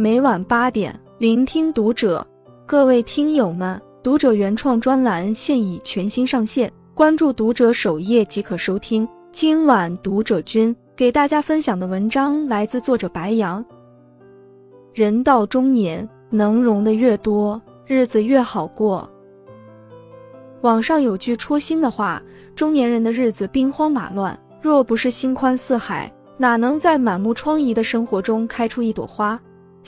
每晚八点，聆听读者。各位听友们，读者原创专栏现已全新上线，关注读者首页即可收听。今晚读者君给大家分享的文章来自作者白杨。人到中年，能容的越多，日子越好过。网上有句戳心的话：中年人的日子兵荒马乱，若不是心宽似海，哪能在满目疮痍的生活中开出一朵花？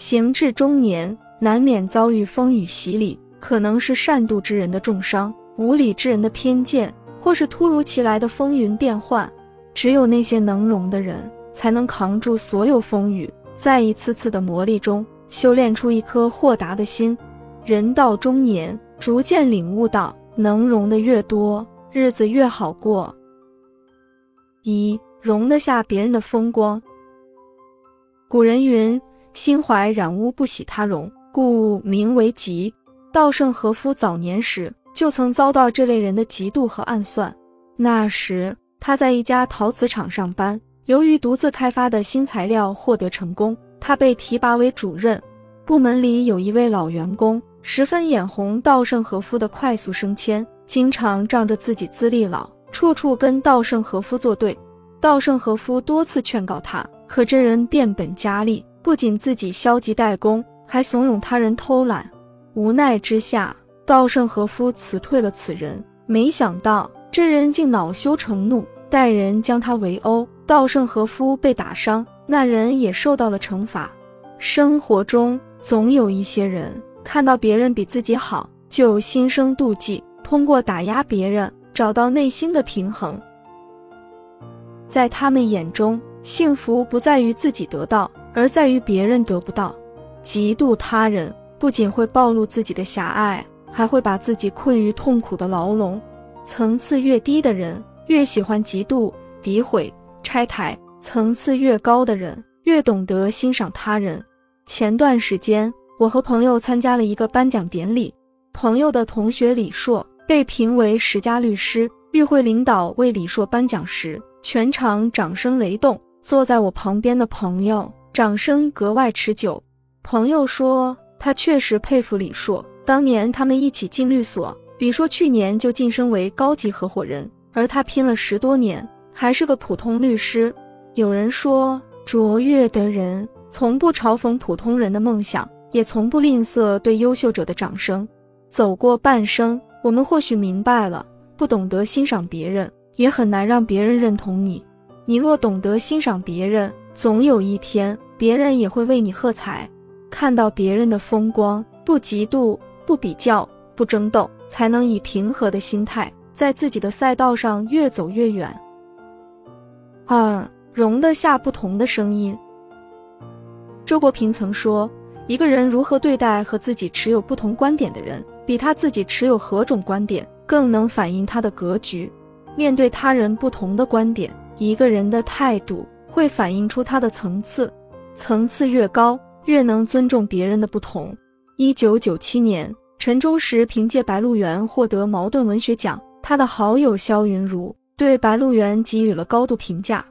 行至中年。难免遭遇风雨洗礼，可能是善妒之人的重伤，无理之人的偏见，或是突如其来的风云变幻。只有那些能容的人，才能扛住所有风雨，在一次次的磨砺中，修炼出一颗豁达的心。人到中年，逐渐领悟到，能容的越多，日子越好过。一容得下别人的风光。古人云：“心怀染污，不喜他容。”故名为嫉。稻盛和夫早年时就曾遭到这类人的嫉妒和暗算。那时他在一家陶瓷厂上班，由于独自开发的新材料获得成功，他被提拔为主任。部门里有一位老员工，十分眼红稻盛和夫的快速升迁，经常仗着自己资历老，处处跟稻盛和夫作对。稻盛和夫多次劝告他，可这人变本加厉，不仅自己消极怠工。还怂恿他人偷懒，无奈之下，稻盛和夫辞退了此人。没想到这人竟恼羞成怒，带人将他围殴。稻盛和夫被打伤，那人也受到了惩罚。生活中总有一些人看到别人比自己好，就心生妒忌，通过打压别人找到内心的平衡。在他们眼中，幸福不在于自己得到，而在于别人得不到。嫉妒他人不仅会暴露自己的狭隘，还会把自己困于痛苦的牢笼。层次越低的人越喜欢嫉妒、诋毁、拆台；层次越高的人越懂得欣赏他人。前段时间，我和朋友参加了一个颁奖典礼，朋友的同学李硕被评为十佳律师。与会领导为李硕颁奖时，全场掌声雷动。坐在我旁边的朋友，掌声格外持久。朋友说，他确实佩服李硕。当年他们一起进律所，李硕去年就晋升为高级合伙人，而他拼了十多年，还是个普通律师。有人说，卓越的人从不嘲讽普通人的梦想，也从不吝啬对优秀者的掌声。走过半生，我们或许明白了，不懂得欣赏别人，也很难让别人认同你。你若懂得欣赏别人，总有一天，别人也会为你喝彩。看到别人的风光，不嫉妒，不比较，不争斗，才能以平和的心态，在自己的赛道上越走越远。二，容得下不同的声音。周国平曾说：“一个人如何对待和自己持有不同观点的人，比他自己持有何种观点更能反映他的格局。面对他人不同的观点，一个人的态度会反映出他的层次，层次越高。”越能尊重别人的不同。一九九七年，陈忠实凭借《白鹿原》获得茅盾文学奖。他的好友肖云如对《白鹿原》给予了高度评价。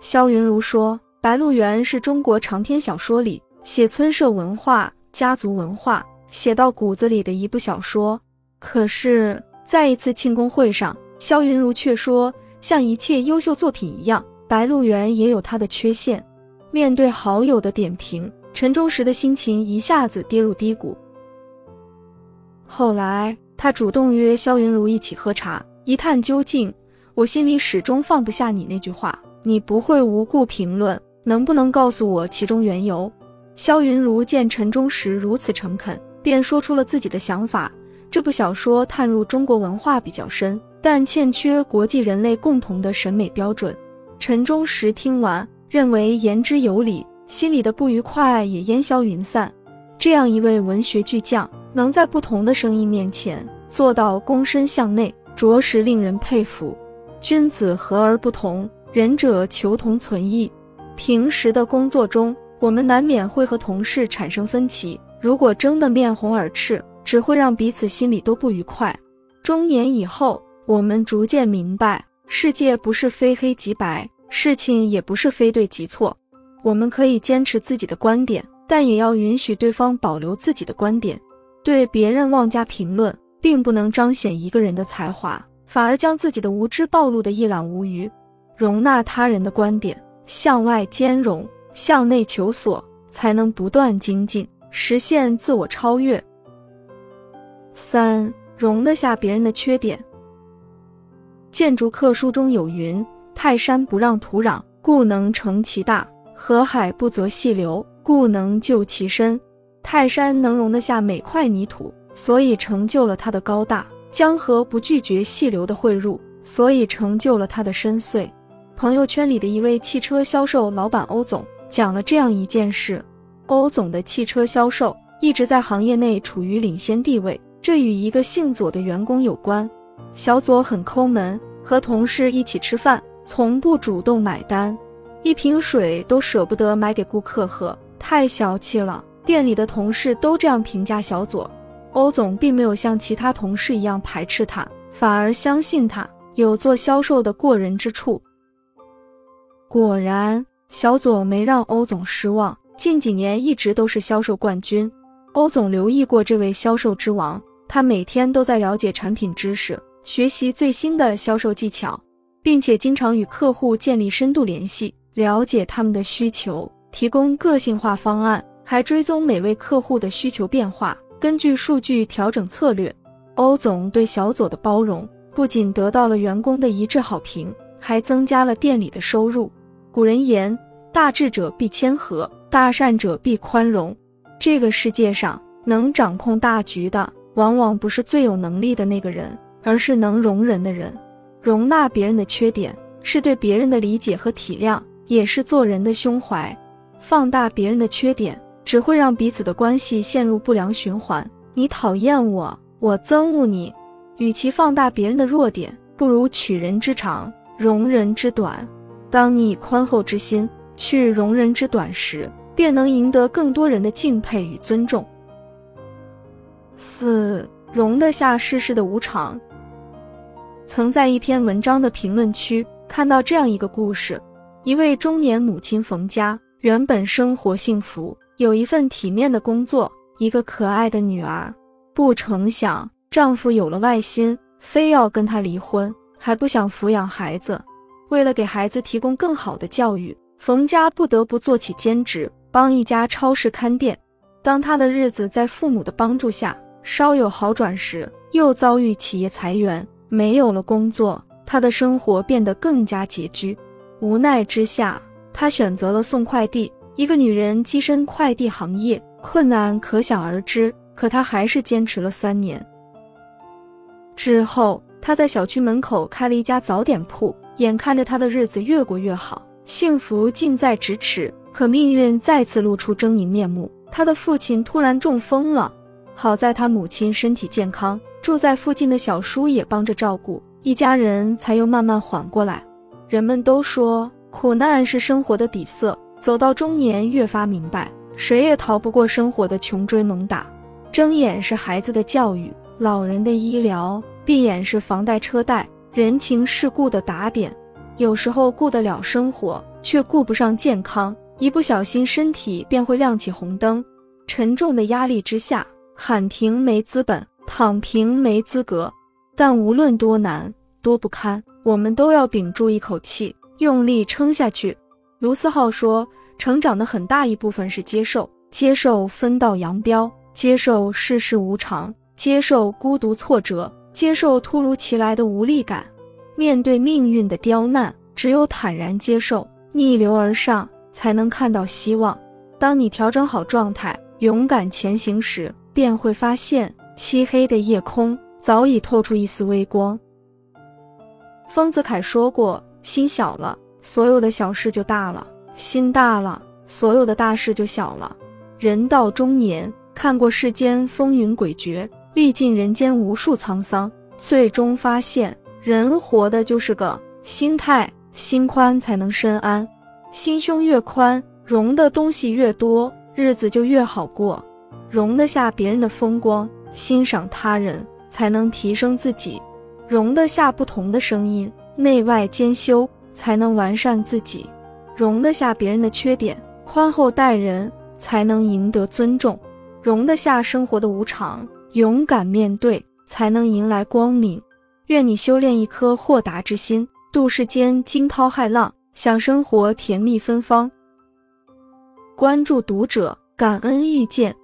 肖云如说：“《白鹿原》是中国长篇小说里写村社文化、家族文化写到骨子里的一部小说。”可是，在一次庆功会上，肖云如却说：“像一切优秀作品一样，《白鹿原》也有它的缺陷。”面对好友的点评。陈忠实的心情一下子跌入低谷。后来，他主动约肖云如一起喝茶，一探究竟。我心里始终放不下你那句话：“你不会无故评论，能不能告诉我其中缘由？”肖云如见陈忠实如此诚恳，便说出了自己的想法：这部小说探入中国文化比较深，但欠缺国际人类共同的审美标准。陈忠实听完，认为言之有理。心里的不愉快也烟消云散。这样一位文学巨匠，能在不同的声音面前做到躬身向内，着实令人佩服。君子和而不同，仁者求同存异。平时的工作中，我们难免会和同事产生分歧，如果争得面红耳赤，只会让彼此心里都不愉快。中年以后，我们逐渐明白，世界不是非黑即白，事情也不是非对即错。我们可以坚持自己的观点，但也要允许对方保留自己的观点。对别人妄加评论，并不能彰显一个人的才华，反而将自己的无知暴露的一览无余。容纳他人的观点，向外兼容，向内求索，才能不断精进，实现自我超越。三，容得下别人的缺点。建筑课书中有云：“泰山不让土壤，故能成其大；河海不择细流，故能就其深。”泰山能容得下每块泥土，所以成就了它的高大；江河不拒绝细流的汇入，所以成就了它的深邃。朋友圈里的一位汽车销售老板欧总讲了这样一件事：欧总的汽车销售一直在行业内处于领先地位，这与一个姓左的员工有关。小左很抠门，和同事一起吃饭，从不主动买单，一瓶水都舍不得买给顾客喝，太小气了。店里的同事都这样评价小左，欧总并没有像其他同事一样排斥他，反而相信他有做销售的过人之处。果然，小左没让欧总失望，近几年一直都是销售冠军。欧总留意过这位销售之王，他每天都在了解产品知识，学习最新的销售技巧，并且经常与客户建立深度联系，了解他们的需求，提供个性化方案，还追踪每位客户的需求变化，根据数据调整策略。欧总对小左的包容，不仅得到了员工的一致好评，还增加了店里的收入。古人言：“大智者必谦和，大善者必宽容。”这个世界上，能掌控大局的，往往不是最有能力的那个人，而是能容人的人。容纳别人的缺点，是对别人的理解和体谅，也是做人的胸怀。放大别人的缺点，只会让彼此的关系陷入不良循环。你讨厌我，我憎恶你。与其放大别人的弱点，不如取人之长，容人之短。当你以宽厚之心去容人之短时，便能赢得更多人的敬佩与尊重。四，容得下世事的无常。曾在一篇文章的评论区看到这样一个故事：一位中年母亲冯家，原本生活幸福，有一份体面的工作，一个可爱的女儿。不成想，丈夫有了外心，非要跟她离婚，还不想抚养孩子。为了给孩子提供更好的教育，冯家不得不做起兼职，帮一家超市看店。当她的日子在父母的帮助下稍有好转时，又遭遇企业裁员，没有了工作，他的生活变得更加拮据。无奈之下，他选择了送快递。一个女人跻身快递行业，困难可想而知。可她还是坚持了三年。之后，她在小区门口开了一家早点铺。眼看着他的日子越过越好，幸福近在咫尺，可命运再次露出狰狞面目。他的父亲突然中风了，好在他母亲身体健康，住在附近的小叔也帮着照顾，一家人才又慢慢缓过来。人们都说苦难是生活的底色，走到中年越发明白，谁也逃不过生活的穷追猛打。睁眼是孩子的教育，老人的医疗，闭眼是房贷车贷。人情世故的打点，有时候顾得了生活，却顾不上健康，一不小心身体便会亮起红灯。沉重的压力之下，喊停没资本，躺平没资格。但无论多难多不堪，我们都要屏住一口气，用力撑下去。卢思浩说：“成长的很大一部分是接受，接受分道扬镳，接受世事无常，接受孤独挫折。”接受突如其来的无力感，面对命运的刁难，只有坦然接受，逆流而上，才能看到希望。当你调整好状态，勇敢前行时，便会发现漆黑的夜空早已透出一丝微光。丰子恺说过：“心小了，所有的小事就大了；心大了，所有的大事就小了。”人到中年，看过世间风云诡谲。历尽人间无数沧桑，最终发现，人活的就是个心态，心宽才能身安。心胸越宽，容的东西越多，日子就越好过。容得下别人的风光，欣赏他人，才能提升自己；容得下不同的声音，内外兼修，才能完善自己；容得下别人的缺点，宽厚待人，才能赢得尊重；容得下生活的无常，勇敢面对，才能迎来光明。愿你修炼一颗豁达之心，度世间惊涛骇浪，享生活甜蜜芬芳。关注读者，感恩遇见。